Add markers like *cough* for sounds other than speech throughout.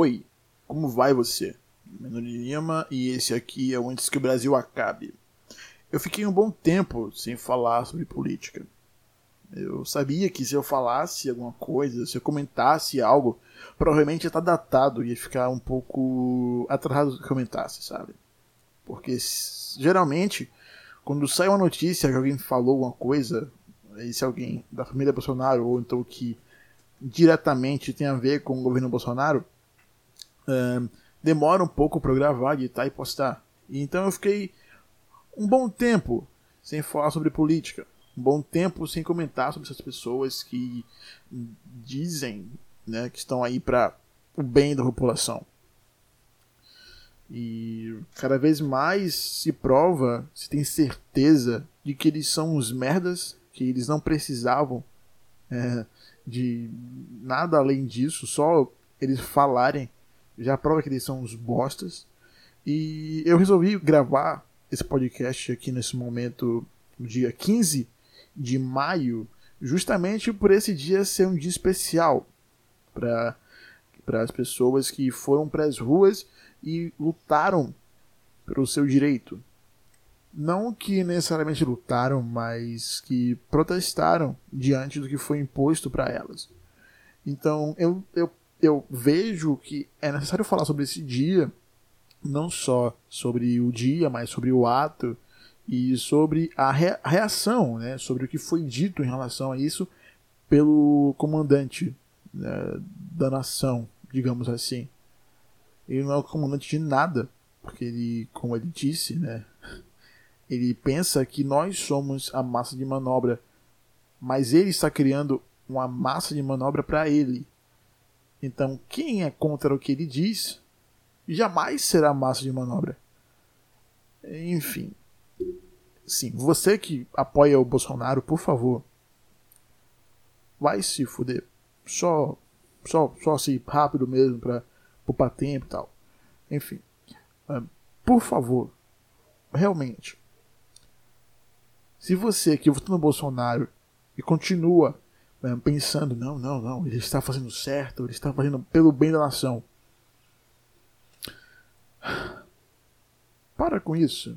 Oi, como vai você? Meu nome é Lima e esse aqui é o Antes que o Brasil Acabe. Eu fiquei um bom tempo sem falar sobre política. Eu sabia que se eu falasse alguma coisa, se eu comentasse algo, provavelmente ia estar datado, ia ficar um pouco atrasado do que comentasse, sabe? Porque geralmente, quando sai uma notícia que alguém falou alguma coisa, esse alguém da família Bolsonaro, ou então que diretamente tem a ver com o governo Bolsonaro, demora um pouco para eu gravar, editar e postar. Então eu fiquei um bom tempo sem falar sobre política um bom tempo sem comentar sobre essas pessoas que dizem né, que estão aí para o bem da população. E cada vez mais se prova, se tem certeza de que eles são uns merdas, que eles não precisavam é, de nada além disso, só eles falarem já prova que eles são uns bostas. E eu resolvi gravar esse podcast aqui nesse momento, no dia 15 de maio, justamente por esse dia ser um dia especial para as pessoas que foram para as ruas e lutaram pelo seu direito. Não que necessariamente lutaram, mas que protestaram diante do que foi imposto para elas. Então eu, eu, eu vejo que é necessário falar sobre esse dia, não só sobre o dia, mas sobre o ato e sobre a reação, né, sobre o que foi dito em relação a isso pelo comandante né, da nação, digamos assim. Ele não é o comandante de nada, porque ele, como ele disse, né, ele pensa que nós somos a massa de manobra, mas ele está criando uma massa de manobra para ele. Então, quem é contra o que ele diz, jamais será massa de manobra. Enfim, Sim, você que apoia o Bolsonaro, por favor, vai se fuder. Só, só, só assim, rápido mesmo, pra poupar tempo e tal. Enfim, uh, por favor, realmente, se você que votou no Bolsonaro e continua pensando, não, não, não, ele está fazendo certo, ele está fazendo pelo bem da nação. Para com isso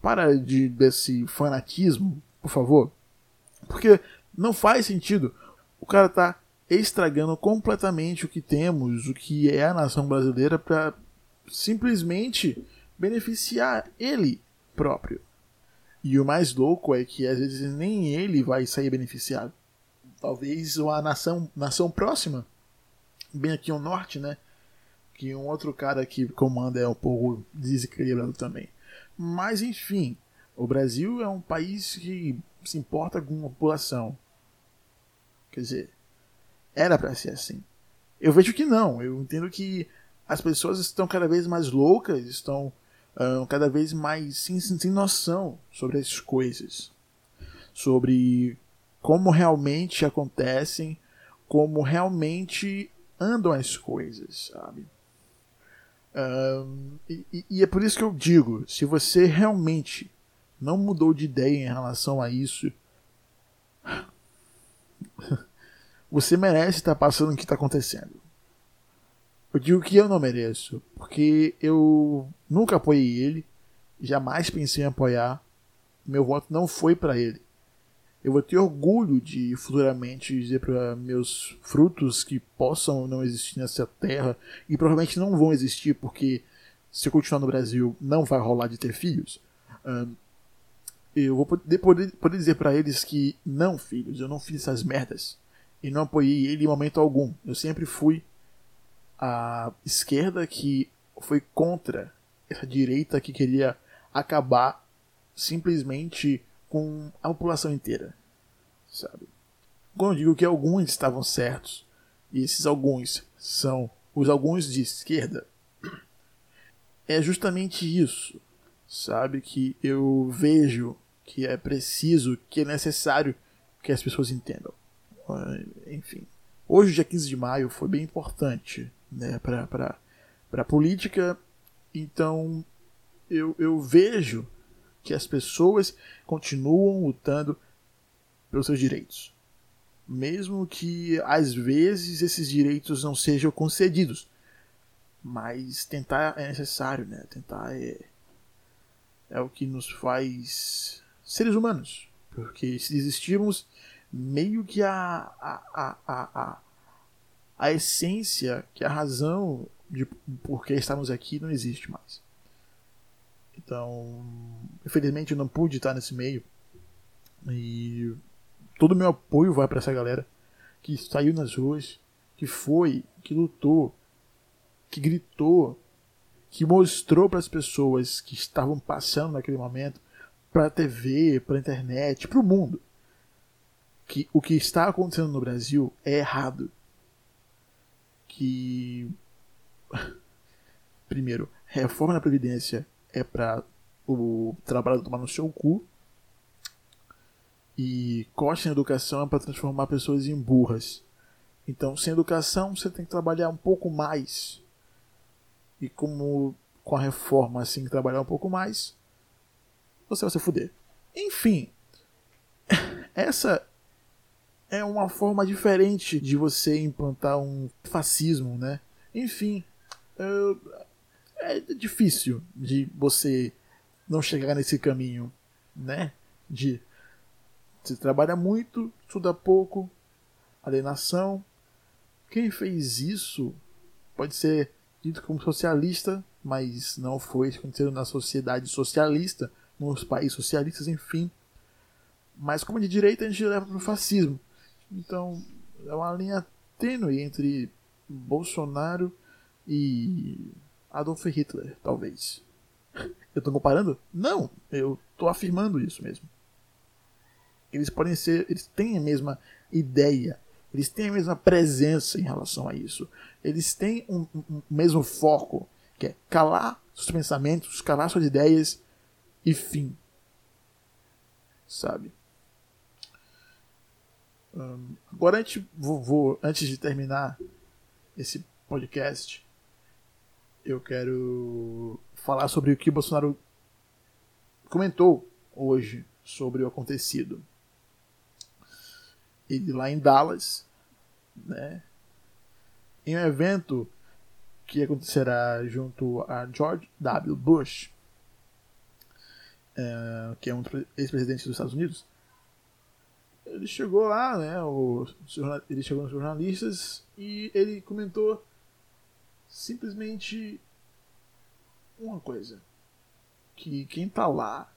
para de, desse fanatismo, por favor. Porque não faz sentido. O cara tá estragando completamente o que temos, o que é a nação brasileira, para simplesmente beneficiar ele próprio. E o mais louco é que às vezes nem ele vai sair beneficiado. Talvez uma nação, nação próxima, bem aqui ao norte, né? Que um outro cara que comanda é um pouco desequilibrado também. Mas enfim, o Brasil é um país que se importa com a população. Quer dizer, era para ser assim. Eu vejo que não. Eu entendo que as pessoas estão cada vez mais loucas, estão uh, cada vez mais sem, sem noção sobre as coisas. Sobre como realmente acontecem, como realmente andam as coisas, sabe? Um, e, e, é por isso que eu digo: se você realmente não mudou de ideia em relação a isso, *laughs* você merece estar passando o que está acontecendo. Eu digo que eu não mereço, porque eu nunca apoiei ele, jamais pensei em apoiar, meu voto não foi para ele eu vou ter orgulho de futuramente dizer para meus frutos que possam não existir nessa terra e provavelmente não vão existir porque se eu continuar no Brasil não vai rolar de ter filhos. eu vou poder, poder, poder dizer para eles que não, filhos, eu não fiz essas merdas e não apoiei ele em momento algum. Eu sempre fui a esquerda que foi contra essa direita que queria acabar simplesmente com a população inteira, sabe? Quando eu digo que alguns estavam certos, e esses alguns são os alguns de esquerda, é justamente isso, sabe? Que eu vejo que é preciso, que é necessário que as pessoas entendam. Enfim, hoje, dia 15 de maio, foi bem importante né, para a política, então eu, eu vejo que as pessoas continuam lutando pelos seus direitos. Mesmo que às vezes esses direitos não sejam concedidos. Mas tentar é necessário, né? Tentar é, é o que nos faz seres humanos. Porque se desistirmos, meio que a, a, a, a, a, essência, que a razão de por que estamos aqui não existe mais. Então, infelizmente eu não pude estar nesse meio. E todo o meu apoio vai para essa galera que saiu nas ruas, que foi, que lutou, que gritou, que mostrou para as pessoas que estavam passando naquele momento, para a TV, para a internet, para o mundo, que o que está acontecendo no Brasil é errado. Que *laughs* primeiro, reforma na previdência é para o trabalho tomar no seu cu. E corte na educação é para transformar pessoas em burras. Então, sem educação, você tem que trabalhar um pouco mais e como com a reforma assim trabalhar um pouco mais, você vai se fuder. Enfim, *laughs* essa é uma forma diferente de você implantar um fascismo, né? Enfim, é difícil de você não chegar nesse caminho, né? De você trabalha muito, estuda pouco, alienação. Quem fez isso pode ser dito como socialista, mas não foi acontecendo na sociedade socialista, nos países socialistas, enfim. Mas como de direita a gente leva para o fascismo. Então é uma linha tênue entre Bolsonaro e Adolf Hitler, talvez. Eu estou comparando? Não, eu estou afirmando isso mesmo. Eles podem ser, eles têm a mesma ideia, eles têm a mesma presença em relação a isso. Eles têm um, um, mesmo foco, que é calar seus pensamentos, calar suas ideias e fim. Sabe? Agora a gente vou, vou, antes de terminar esse podcast, eu quero falar sobre o que o Bolsonaro comentou hoje sobre o acontecido ele lá em Dallas, né, em um evento que acontecerá junto a George W. Bush, é, que é um ex-presidente dos Estados Unidos. Ele chegou lá, né, o, ele chegou nos jornalistas e ele comentou simplesmente uma coisa: que quem está lá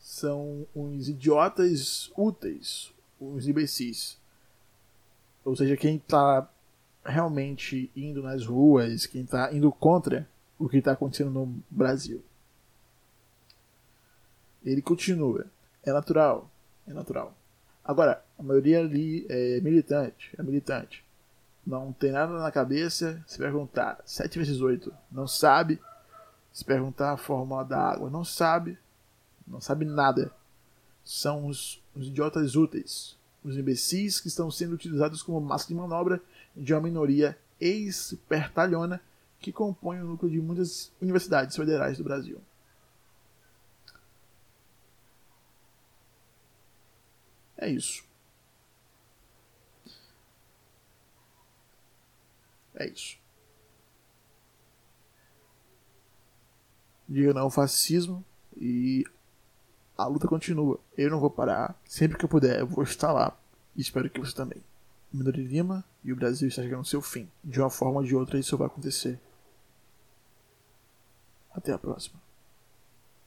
são uns idiotas úteis, os imbecis. Ou seja, quem está realmente indo nas ruas, quem está indo contra o que está acontecendo no Brasil. Ele continua. É natural. É natural. Agora, a maioria ali é militante. É militante. Não tem nada na cabeça. Se perguntar 7 vezes 8, não sabe. Se perguntar a fórmula da água, não sabe. Não sabe nada são os, os idiotas úteis, os imbecis que estão sendo utilizados como massa de manobra de uma minoria espertalhona que compõe o núcleo de muitas universidades federais do Brasil. É isso. É isso. Diga não ao fascismo e a luta continua. Eu não vou parar. Sempre que eu puder, eu vou estar lá. E espero que você também. Minori Lima e o Brasil está chegando ao seu fim. De uma forma ou de outra, isso vai acontecer. Até a próxima.